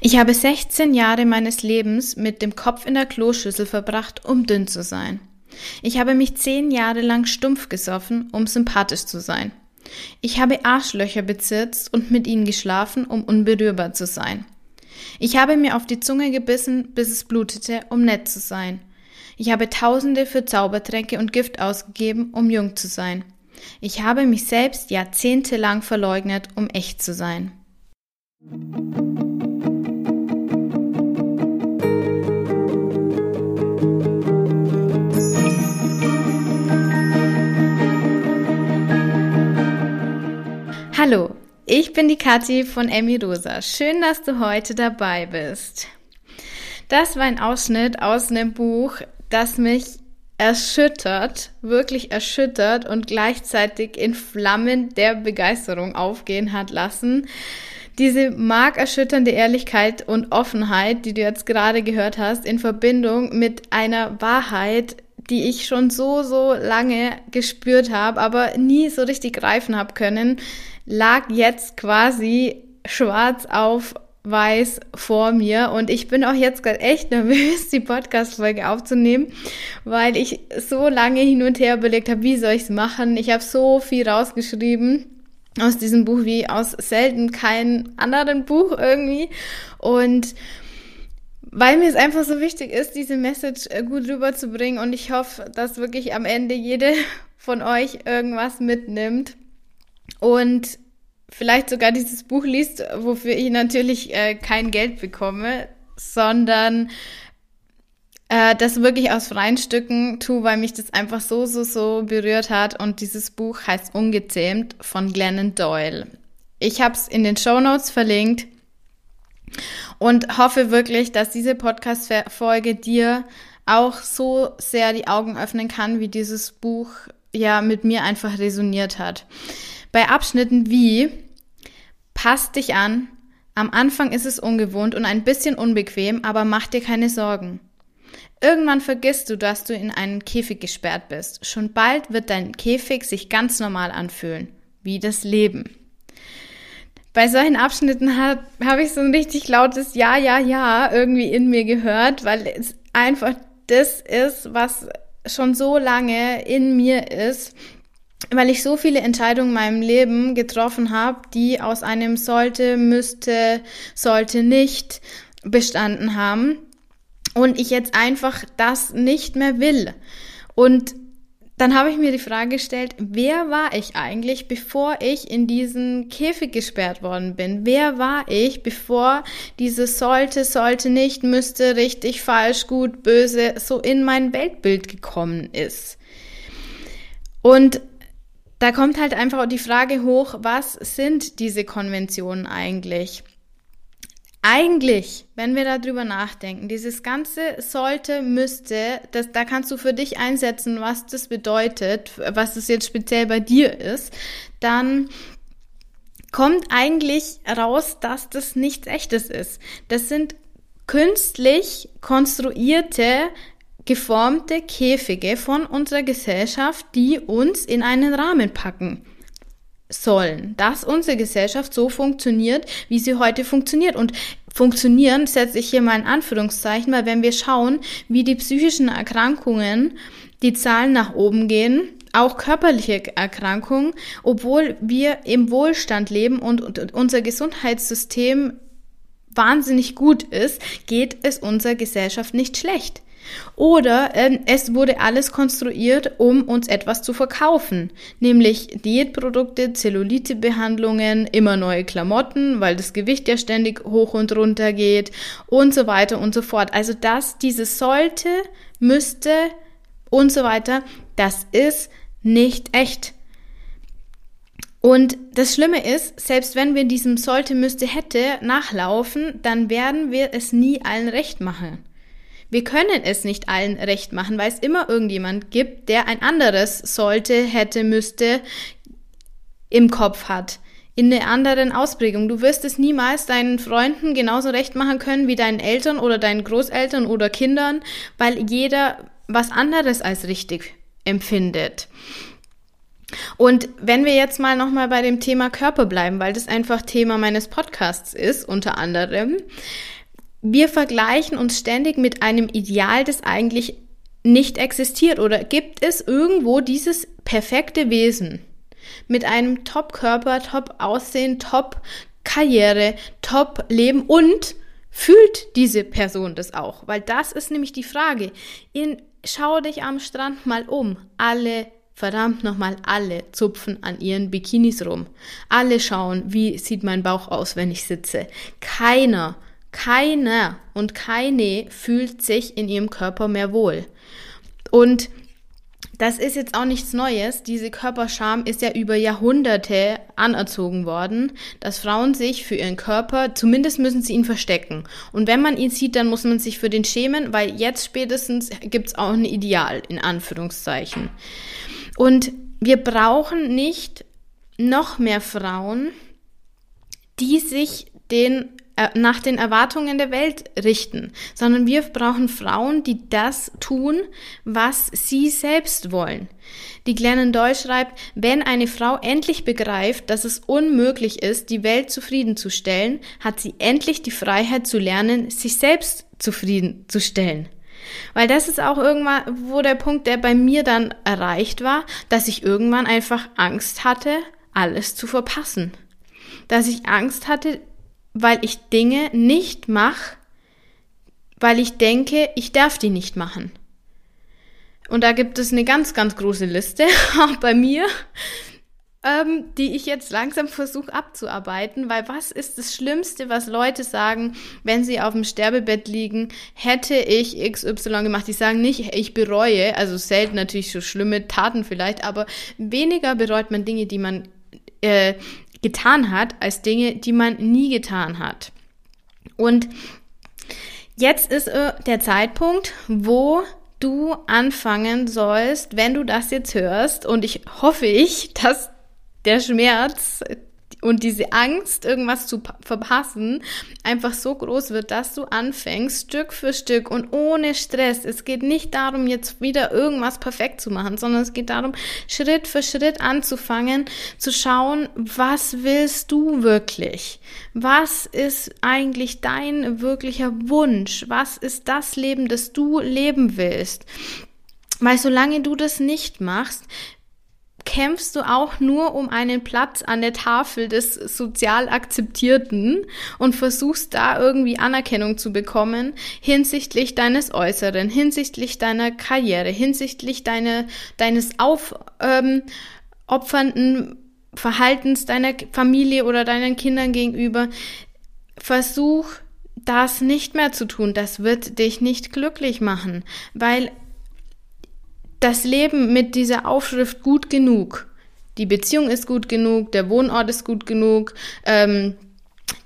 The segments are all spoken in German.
Ich habe 16 Jahre meines Lebens mit dem Kopf in der Kloschüssel verbracht, um dünn zu sein. Ich habe mich zehn Jahre lang stumpf gesoffen, um sympathisch zu sein. Ich habe Arschlöcher bezirzt und mit ihnen geschlafen, um unberührbar zu sein. Ich habe mir auf die Zunge gebissen, bis es blutete, um nett zu sein. Ich habe Tausende für Zaubertränke und Gift ausgegeben, um jung zu sein. Ich habe mich selbst jahrzehntelang verleugnet, um echt zu sein. Hallo, ich bin die Kathi von Emmy Rosa. Schön, dass du heute dabei bist. Das war ein Ausschnitt aus einem Buch, das mich erschüttert, wirklich erschüttert und gleichzeitig in Flammen der Begeisterung aufgehen hat lassen. Diese markerschütternde Ehrlichkeit und Offenheit, die du jetzt gerade gehört hast, in Verbindung mit einer Wahrheit, die ich schon so, so lange gespürt habe, aber nie so richtig greifen habe können, lag jetzt quasi schwarz auf weiß vor mir. Und ich bin auch jetzt gerade echt nervös, die Podcast-Folge aufzunehmen, weil ich so lange hin und her überlegt habe, wie soll ich es machen. Ich habe so viel rausgeschrieben aus diesem Buch wie aus selten keinem anderen Buch irgendwie. Und weil mir es einfach so wichtig ist, diese Message äh, gut rüberzubringen und ich hoffe, dass wirklich am Ende jede von euch irgendwas mitnimmt und vielleicht sogar dieses Buch liest, wofür ich natürlich äh, kein Geld bekomme, sondern äh, das wirklich aus freien Stücken tue, weil mich das einfach so, so, so berührt hat. Und dieses Buch heißt Ungezähmt von Glennon Doyle. Ich habe es in den Show Notes verlinkt und hoffe wirklich, dass diese Podcast-Folge dir auch so sehr die Augen öffnen kann, wie dieses Buch ja mit mir einfach resoniert hat. Bei Abschnitten wie Passt dich an, am Anfang ist es ungewohnt und ein bisschen unbequem, aber mach dir keine Sorgen. Irgendwann vergisst du, dass du in einen Käfig gesperrt bist. Schon bald wird dein Käfig sich ganz normal anfühlen, wie das Leben. Bei solchen Abschnitten habe hab ich so ein richtig lautes Ja, ja, ja irgendwie in mir gehört, weil es einfach das ist, was schon so lange in mir ist weil ich so viele Entscheidungen in meinem Leben getroffen habe, die aus einem sollte, müsste, sollte nicht bestanden haben und ich jetzt einfach das nicht mehr will. Und dann habe ich mir die Frage gestellt, wer war ich eigentlich, bevor ich in diesen Käfig gesperrt worden bin? Wer war ich, bevor dieses sollte, sollte nicht, müsste, richtig, falsch, gut, böse so in mein Weltbild gekommen ist? Und da kommt halt einfach die Frage hoch, was sind diese Konventionen eigentlich? Eigentlich, wenn wir darüber nachdenken, dieses ganze sollte, müsste, das, da kannst du für dich einsetzen, was das bedeutet, was es jetzt speziell bei dir ist, dann kommt eigentlich raus, dass das nichts echtes ist. Das sind künstlich konstruierte geformte Käfige von unserer Gesellschaft, die uns in einen Rahmen packen sollen, dass unsere Gesellschaft so funktioniert, wie sie heute funktioniert. Und funktionieren setze ich hier mal in Anführungszeichen, weil wenn wir schauen, wie die psychischen Erkrankungen, die Zahlen nach oben gehen, auch körperliche Erkrankungen, obwohl wir im Wohlstand leben und, und unser Gesundheitssystem wahnsinnig gut ist, geht es unserer Gesellschaft nicht schlecht. Oder ähm, es wurde alles konstruiert, um uns etwas zu verkaufen, nämlich Diätprodukte, Zellulitebehandlungen, immer neue Klamotten, weil das Gewicht ja ständig hoch und runter geht und so weiter und so fort. Also das, dieses sollte, müsste und so weiter, das ist nicht echt. Und das Schlimme ist, selbst wenn wir diesem sollte, müsste, hätte nachlaufen, dann werden wir es nie allen recht machen. Wir können es nicht allen recht machen, weil es immer irgendjemand gibt, der ein anderes sollte, hätte, müsste im Kopf hat. In der anderen Ausprägung. Du wirst es niemals deinen Freunden genauso recht machen können wie deinen Eltern oder deinen Großeltern oder Kindern, weil jeder was anderes als richtig empfindet. Und wenn wir jetzt mal nochmal bei dem Thema Körper bleiben, weil das einfach Thema meines Podcasts ist, unter anderem. Wir vergleichen uns ständig mit einem Ideal, das eigentlich nicht existiert oder gibt es irgendwo dieses perfekte Wesen mit einem Top-Körper, Top-Aussehen, Top-Karriere, Top-Leben und fühlt diese Person das auch? Weil das ist nämlich die Frage. In, schau dich am Strand mal um. Alle verdammt nochmal alle zupfen an ihren Bikinis rum. Alle schauen, wie sieht mein Bauch aus, wenn ich sitze. Keiner, keiner und keine fühlt sich in ihrem Körper mehr wohl. Und das ist jetzt auch nichts Neues. Diese Körperscham ist ja über Jahrhunderte anerzogen worden, dass Frauen sich für ihren Körper, zumindest müssen sie ihn verstecken. Und wenn man ihn sieht, dann muss man sich für den schämen, weil jetzt spätestens gibt's auch ein Ideal, in Anführungszeichen. Und wir brauchen nicht noch mehr Frauen, die sich den nach den Erwartungen der Welt richten, sondern wir brauchen Frauen, die das tun, was sie selbst wollen. Die Glennon Doyle schreibt, wenn eine Frau endlich begreift, dass es unmöglich ist, die Welt zufriedenzustellen, hat sie endlich die Freiheit zu lernen, sich selbst zufriedenzustellen. Weil das ist auch irgendwann, wo der Punkt, der bei mir dann erreicht war, dass ich irgendwann einfach Angst hatte, alles zu verpassen. Dass ich Angst hatte, weil ich Dinge nicht mache, weil ich denke, ich darf die nicht machen. Und da gibt es eine ganz, ganz große Liste, auch bei mir, ähm, die ich jetzt langsam versuche abzuarbeiten, weil was ist das Schlimmste, was Leute sagen, wenn sie auf dem Sterbebett liegen, hätte ich XY gemacht. Die sagen nicht, ich bereue, also selten natürlich so schlimme Taten vielleicht, aber weniger bereut man Dinge, die man äh, getan hat, als Dinge, die man nie getan hat. Und jetzt ist äh, der Zeitpunkt, wo du anfangen sollst, wenn du das jetzt hörst. Und ich hoffe ich, dass der Schmerz und diese Angst, irgendwas zu verpassen, einfach so groß wird, dass du anfängst, Stück für Stück und ohne Stress. Es geht nicht darum, jetzt wieder irgendwas perfekt zu machen, sondern es geht darum, Schritt für Schritt anzufangen, zu schauen, was willst du wirklich? Was ist eigentlich dein wirklicher Wunsch? Was ist das Leben, das du leben willst? Weil solange du das nicht machst, kämpfst du auch nur um einen Platz an der Tafel des sozial Akzeptierten und versuchst da irgendwie Anerkennung zu bekommen hinsichtlich deines Äußeren, hinsichtlich deiner Karriere, hinsichtlich deine, deines aufopfernden ähm, Verhaltens deiner Familie oder deinen Kindern gegenüber. Versuch das nicht mehr zu tun. Das wird dich nicht glücklich machen, weil das Leben mit dieser Aufschrift gut genug. Die Beziehung ist gut genug, der Wohnort ist gut genug, ähm,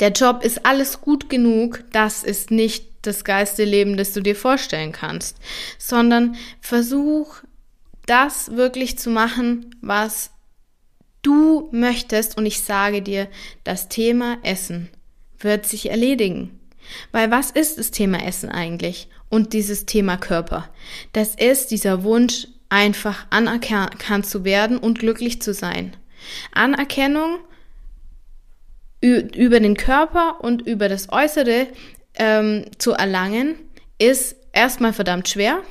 der Job ist alles gut genug. Das ist nicht das geilste Leben, das du dir vorstellen kannst, sondern versuch das wirklich zu machen, was du möchtest. Und ich sage dir, das Thema Essen wird sich erledigen. Weil was ist das Thema Essen eigentlich? Und dieses Thema Körper. Das ist dieser Wunsch, einfach anerkannt zu werden und glücklich zu sein. Anerkennung über den Körper und über das Äußere ähm, zu erlangen, ist erstmal verdammt schwer,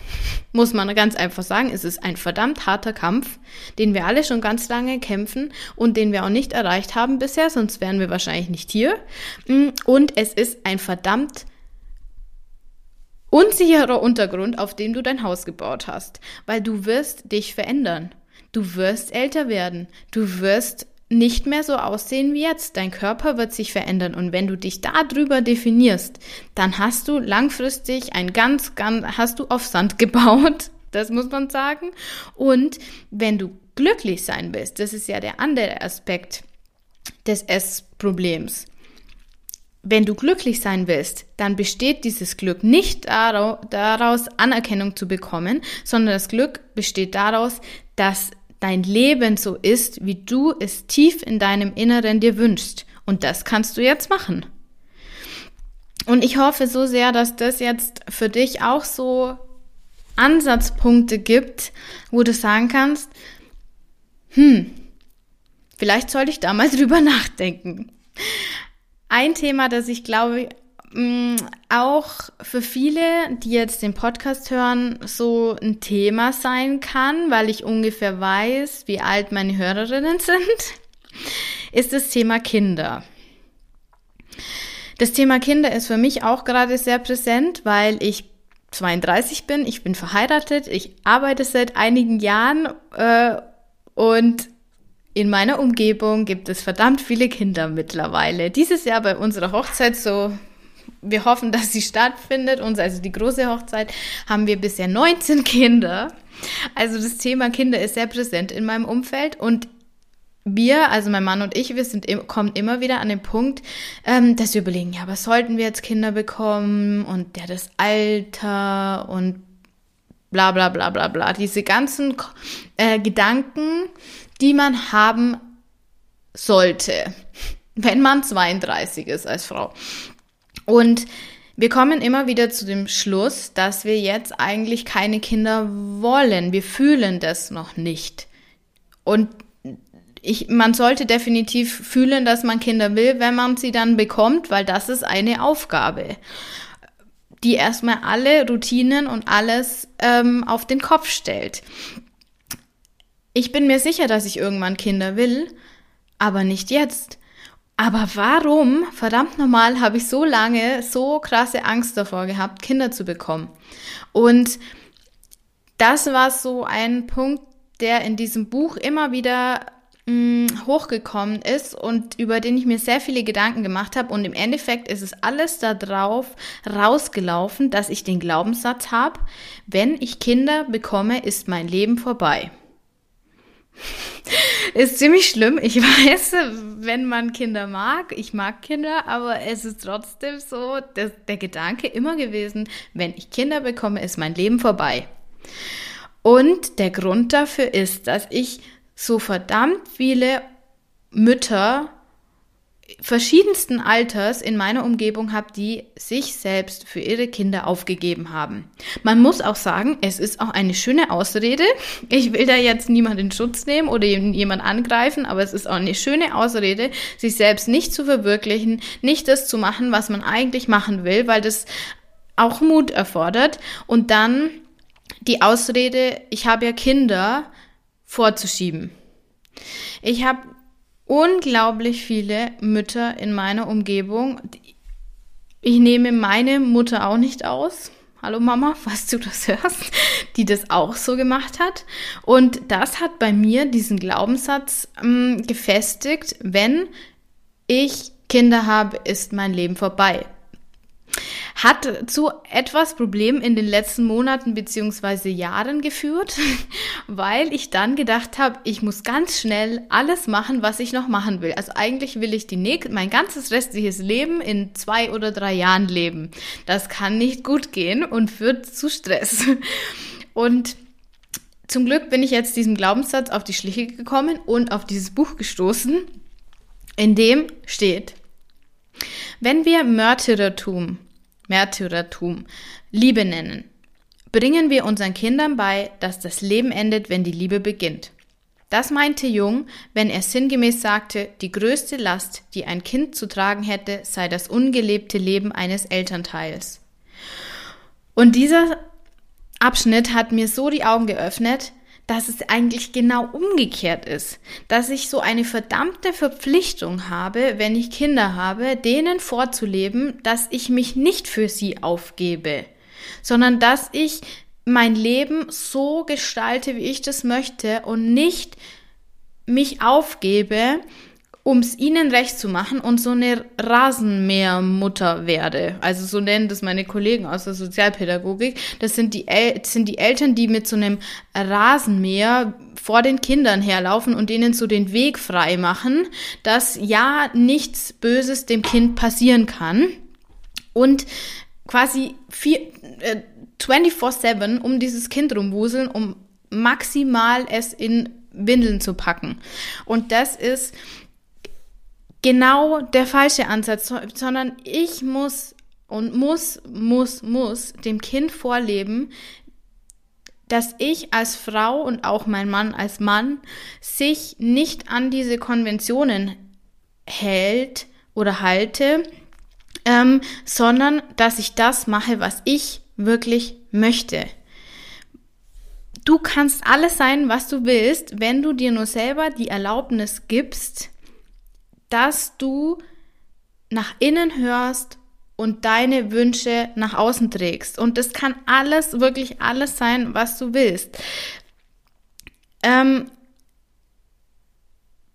muss man ganz einfach sagen. Es ist ein verdammt harter Kampf, den wir alle schon ganz lange kämpfen und den wir auch nicht erreicht haben bisher, sonst wären wir wahrscheinlich nicht hier. Mm, und es ist ein verdammt unsicherer Untergrund, auf dem du dein Haus gebaut hast, weil du wirst dich verändern. Du wirst älter werden. Du wirst nicht mehr so aussehen wie jetzt. Dein Körper wird sich verändern und wenn du dich darüber definierst, dann hast du langfristig ein ganz, ganz, hast du auf Sand gebaut. Das muss man sagen. Und wenn du glücklich sein willst, das ist ja der andere Aspekt des Essproblems. Wenn du glücklich sein willst, dann besteht dieses Glück nicht daraus, Anerkennung zu bekommen, sondern das Glück besteht daraus, dass dein Leben so ist, wie du es tief in deinem Inneren dir wünschst. Und das kannst du jetzt machen. Und ich hoffe so sehr, dass das jetzt für dich auch so Ansatzpunkte gibt, wo du sagen kannst, hm, vielleicht sollte ich da mal drüber nachdenken. Ein Thema, das ich glaube, auch für viele, die jetzt den Podcast hören, so ein Thema sein kann, weil ich ungefähr weiß, wie alt meine Hörerinnen sind, ist das Thema Kinder. Das Thema Kinder ist für mich auch gerade sehr präsent, weil ich 32 bin, ich bin verheiratet, ich arbeite seit einigen Jahren äh, und in meiner Umgebung gibt es verdammt viele Kinder mittlerweile. Dieses Jahr bei unserer Hochzeit, so wir hoffen, dass sie stattfindet, uns also die große Hochzeit, haben wir bisher 19 Kinder. Also das Thema Kinder ist sehr präsent in meinem Umfeld und wir, also mein Mann und ich, wir sind, kommen immer wieder an den Punkt, ähm, dass wir überlegen, ja, was sollten wir jetzt Kinder bekommen und ja, das Alter und bla bla bla bla bla. Diese ganzen äh, Gedanken, die man haben sollte, wenn man 32 ist als Frau. Und wir kommen immer wieder zu dem Schluss, dass wir jetzt eigentlich keine Kinder wollen. Wir fühlen das noch nicht. Und ich, man sollte definitiv fühlen, dass man Kinder will, wenn man sie dann bekommt, weil das ist eine Aufgabe, die erstmal alle Routinen und alles ähm, auf den Kopf stellt. Ich bin mir sicher, dass ich irgendwann Kinder will, aber nicht jetzt. Aber warum, verdammt normal, habe ich so lange so krasse Angst davor gehabt, Kinder zu bekommen? Und das war so ein Punkt, der in diesem Buch immer wieder mh, mm, hochgekommen ist und über den ich mir sehr viele Gedanken gemacht habe. Und im Endeffekt ist es alles darauf rausgelaufen, dass ich den Glaubenssatz habe, wenn ich Kinder bekomme, ist mein Leben vorbei. ist ziemlich schlimm. Ich weiß, wenn man Kinder mag, ich mag Kinder, aber es ist trotzdem so dass der Gedanke immer gewesen, wenn ich Kinder bekomme, ist mein Leben vorbei. Und der Grund dafür ist, dass ich so verdammt viele Mütter verschiedensten Alters in meiner Umgebung habe, die sich selbst für ihre Kinder aufgegeben haben. Man muss auch sagen, es ist auch eine schöne Ausrede. Ich will da jetzt niemanden in Schutz nehmen oder jemand angreifen, aber es ist auch eine schöne Ausrede, sich selbst nicht zu verwirklichen, nicht das zu machen, was man eigentlich machen will, weil das auch Mut erfordert und dann die Ausrede, ich habe ja Kinder, vorzuschieben. Ich habe unglaublich viele Mütter in meiner Umgebung. Ich nehme meine Mutter auch nicht aus. Hallo Mama, falls du das hörst, die das auch so gemacht hat. Und das hat bei mir diesen Glaubenssatz ähm, gefestigt, wenn ich Kinder habe, ist mein Leben vorbei hat zu etwas Problemen in den letzten Monaten beziehungsweise Jahren geführt, weil ich dann gedacht habe, ich muss ganz schnell alles machen, was ich noch machen will. Also eigentlich will ich die mein ganzes restliches Leben in zwei oder drei Jahren leben. Das kann nicht gut gehen und führt zu Stress. Und zum Glück bin ich jetzt diesem Glaubenssatz auf die Schliche gekommen und auf dieses Buch gestoßen, in dem steht, wenn wir Märtyrertum Märtyrertum, Liebe nennen. Bringen wir unseren Kindern bei, dass das Leben endet, wenn die Liebe beginnt. Das meinte Jung, wenn er sinngemäß sagte, die größte Last, die ein Kind zu tragen hätte, sei das ungelebte Leben eines Elternteils. Und dieser Abschnitt hat mir so die Augen geöffnet, dass es eigentlich genau umgekehrt ist, dass ich so eine verdammte Verpflichtung habe, wenn ich Kinder habe, denen vorzuleben, dass ich mich nicht für sie aufgebe, sondern dass ich mein Leben so gestalte, wie ich das möchte und nicht mich aufgebe, um es ihnen recht zu machen und so eine Rasenmähermutter werde. Also so nennen das meine Kollegen aus der Sozialpädagogik. Das sind die, El sind die Eltern, die mit so einem Rasenmäher vor den Kindern herlaufen und denen so den Weg frei machen, dass ja nichts Böses dem Kind passieren kann. Und quasi äh, 24-7 um dieses Kind rumwuseln, um maximal es in Windeln zu packen. Und das ist genau der falsche Ansatz, sondern ich muss und muss, muss, muss dem Kind vorleben, dass ich als Frau und auch mein Mann als Mann sich nicht an diese Konventionen hält oder halte, ähm, sondern dass ich das mache, was ich wirklich möchte. Du kannst alles sein, was du willst, wenn du dir nur selber die Erlaubnis gibst, dass du nach innen hörst und deine Wünsche nach außen trägst. Und das kann alles, wirklich alles sein, was du willst. Ähm,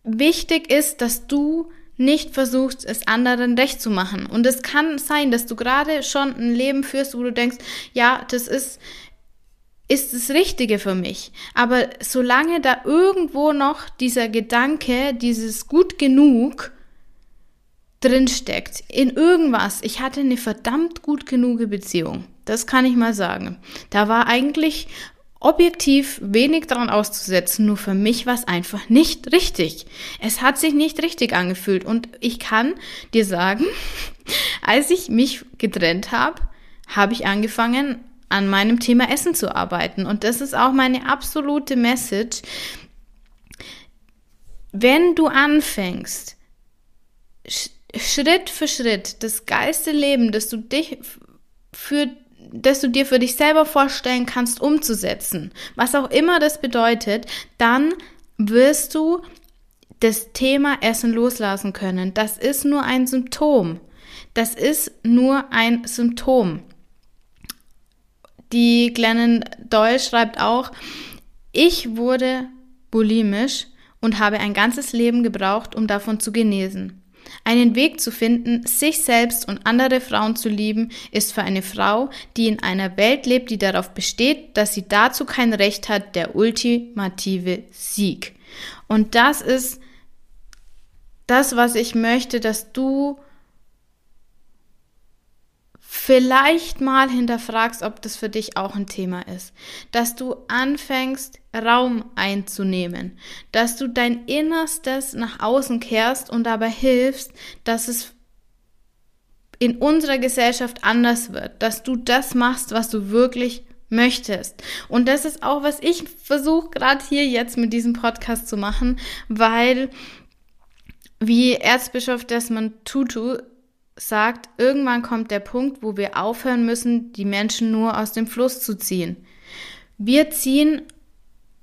wichtig ist, dass du nicht versuchst, es anderen recht zu machen. Und es kann sein, dass du gerade schon ein Leben führst, wo du denkst, ja, das ist, ist das Richtige für mich. Aber solange da irgendwo noch dieser Gedanke, dieses gut genug drinsteckt, in irgendwas, ich hatte eine verdammt gut genug Beziehung. Das kann ich mal sagen. Da war eigentlich objektiv wenig daran auszusetzen, nur für mich war es einfach nicht richtig. Es hat sich nicht richtig angefühlt und ich kann dir sagen, als ich mich getrennt habe, habe ich angefangen, an meinem Thema Essen zu arbeiten und das ist auch meine absolute Message. Wenn du anfängst, Schritt für Schritt das geilste Leben, das du dich für das du dir für dich selber vorstellen kannst, umzusetzen, was auch immer das bedeutet, dann wirst du das Thema Essen loslassen können. Das ist nur ein Symptom. Das ist nur ein Symptom. Die Glennon Doyle schreibt auch, ich wurde bulimisch und habe ein ganzes Leben gebraucht, um davon zu genesen. Einen Weg zu finden, sich selbst und andere Frauen zu lieben, ist für eine Frau, die in einer Welt lebt, die darauf besteht, dass sie dazu kein Recht hat, der ultimative Sieg. Und das ist das, was ich möchte, dass du vielleicht mal hinterfragst, ob das für dich auch ein Thema ist. Dass du anfängst, Raum einzunehmen. Dass du dein Innerstes nach außen kehrst und dabei hilfst, dass es in unserer Gesellschaft anders wird. Dass du das machst, was du wirklich möchtest. Und das ist auch, was ich versuche gerade hier jetzt mit diesem Podcast zu machen, weil wie Erzbischof Desmond Tutu sagt, irgendwann kommt der Punkt, wo wir aufhören müssen, die Menschen nur aus dem Fluss zu ziehen. Wir ziehen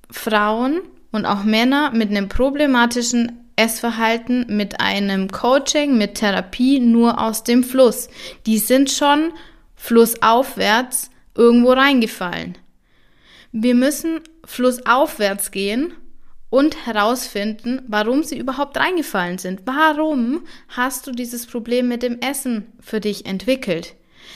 Frauen und auch Männer mit einem problematischen Essverhalten, mit einem Coaching, mit Therapie nur aus dem Fluss. Die sind schon flussaufwärts irgendwo reingefallen. Wir müssen flussaufwärts gehen und herausfinden, warum sie überhaupt reingefallen sind. Warum hast du dieses Problem mit dem Essen für dich entwickelt?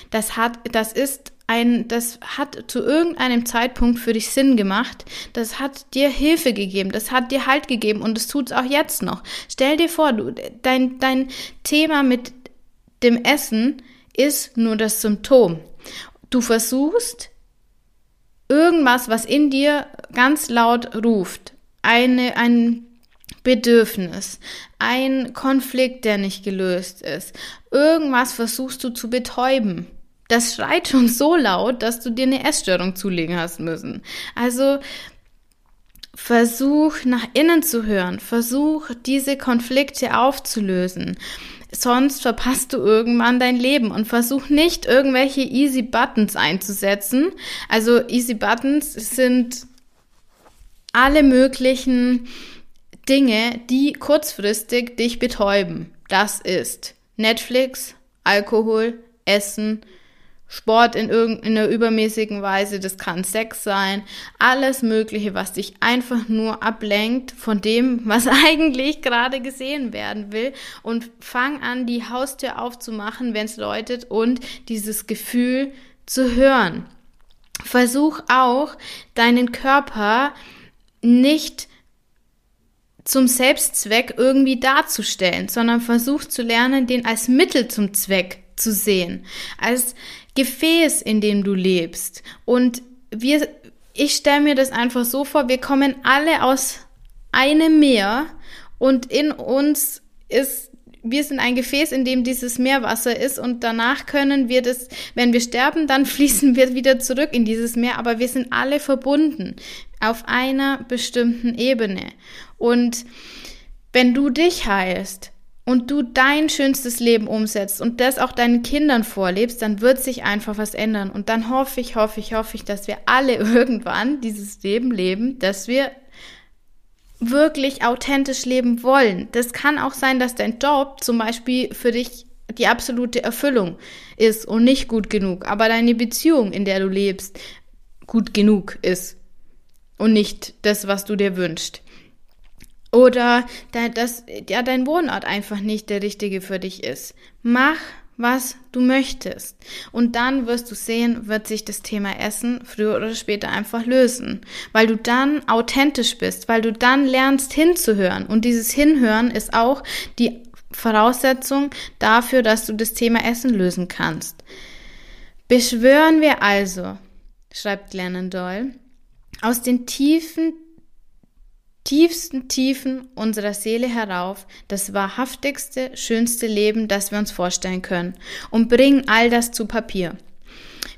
Das hat, das ist ein, das hat zu irgendeinem Zeitpunkt für dich Sinn gemacht. Das hat dir Hilfe gegeben. Das hat dir Halt gegeben und es tut es auch jetzt noch. Stell dir vor, du, dein, dein Thema mit dem Essen ist nur das Symptom. Du versuchst irgendwas, was in dir ganz laut ruft, eine, ein Bedürfnis, ein Konflikt, der nicht gelöst ist. Irgendwas versuchst du zu betäuben. Das schreit schon so laut, dass du dir eine Essstörung zulegen hast müssen. Also versuch nach innen zu hören, versuch diese Konflikte aufzulösen. Sonst verpasst du irgendwann dein Leben und versuch nicht irgendwelche Easy Buttons einzusetzen. Also Easy Buttons sind alle möglichen Dinge, die kurzfristig dich betäuben. Das ist Netflix, Alkohol, Essen, Sport in irgendeiner übermäßigen Weise, das kann Sex sein, alles Mögliche, was dich einfach nur ablenkt von dem, was eigentlich gerade gesehen werden will und fang an, die Haustür aufzumachen, wenn es läutet und dieses Gefühl zu hören. Versuch auch, deinen Körper nicht zum Selbstzweck irgendwie darzustellen, sondern versucht zu lernen, den als Mittel zum Zweck zu sehen, als Gefäß, in dem du lebst. Und wir, ich stelle mir das einfach so vor, wir kommen alle aus einem Meer und in uns ist wir sind ein Gefäß, in dem dieses Meerwasser ist und danach können wir das, wenn wir sterben, dann fließen wir wieder zurück in dieses Meer, aber wir sind alle verbunden auf einer bestimmten Ebene. Und wenn du dich heilst, und du dein schönstes Leben umsetzt und das auch deinen Kindern vorlebst, dann wird sich einfach was ändern. Und dann hoffe ich, hoffe ich, hoffe ich, dass wir alle irgendwann dieses Leben leben, dass wir wirklich authentisch leben wollen. Das kann auch sein, dass dein Job zum Beispiel für dich die absolute Erfüllung ist und nicht gut genug, aber deine Beziehung, in der du lebst, gut genug ist und nicht das, was du dir wünschst. Oder dass ja, dein Wohnort einfach nicht der richtige für dich ist. Mach, was du möchtest. Und dann wirst du sehen, wird sich das Thema Essen früher oder später einfach lösen. Weil du dann authentisch bist, weil du dann lernst hinzuhören. Und dieses Hinhören ist auch die Voraussetzung dafür, dass du das Thema Essen lösen kannst. Beschwören wir also, schreibt Glennon Doyle, aus den tiefen tiefsten Tiefen unserer Seele herauf das wahrhaftigste, schönste Leben, das wir uns vorstellen können und bringen all das zu Papier.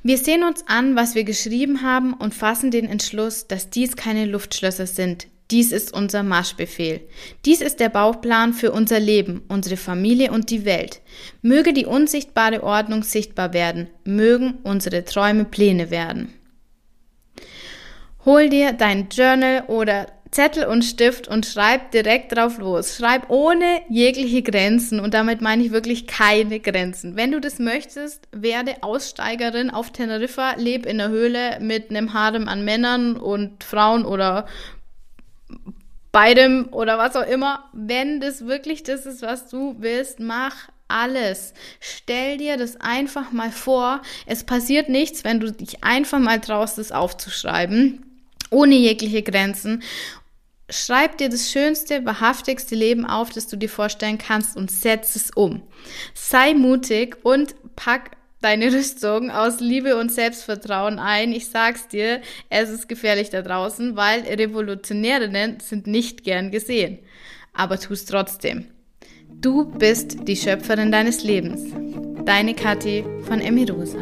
Wir sehen uns an, was wir geschrieben haben und fassen den Entschluss, dass dies keine Luftschlösser sind. Dies ist unser Marschbefehl. Dies ist der Bauplan für unser Leben, unsere Familie und die Welt. Möge die unsichtbare Ordnung sichtbar werden. Mögen unsere Träume Pläne werden. Hol dir dein Journal oder Zettel und Stift und schreib direkt drauf los. Schreib ohne jegliche Grenzen und damit meine ich wirklich keine Grenzen. Wenn du das möchtest, werde Aussteigerin auf Teneriffa, leb in der Höhle mit einem Harem an Männern und Frauen oder beidem oder was auch immer. Wenn das wirklich das ist, was du willst, mach alles. Stell dir das einfach mal vor. Es passiert nichts, wenn du dich einfach mal traust, das aufzuschreiben ohne jegliche Grenzen. Schreib dir das schönste, wahrhaftigste Leben auf, das du dir vorstellen kannst und setz es um. Sei mutig und pack deine Rüstung aus Liebe und Selbstvertrauen ein. Ich sag's dir, es ist gefährlich da draußen, weil Revolutionärinnen sind nicht gern gesehen. Aber tu's trotzdem. Du bist die Schöpferin deines Lebens. Deine Kathi von Emirosa.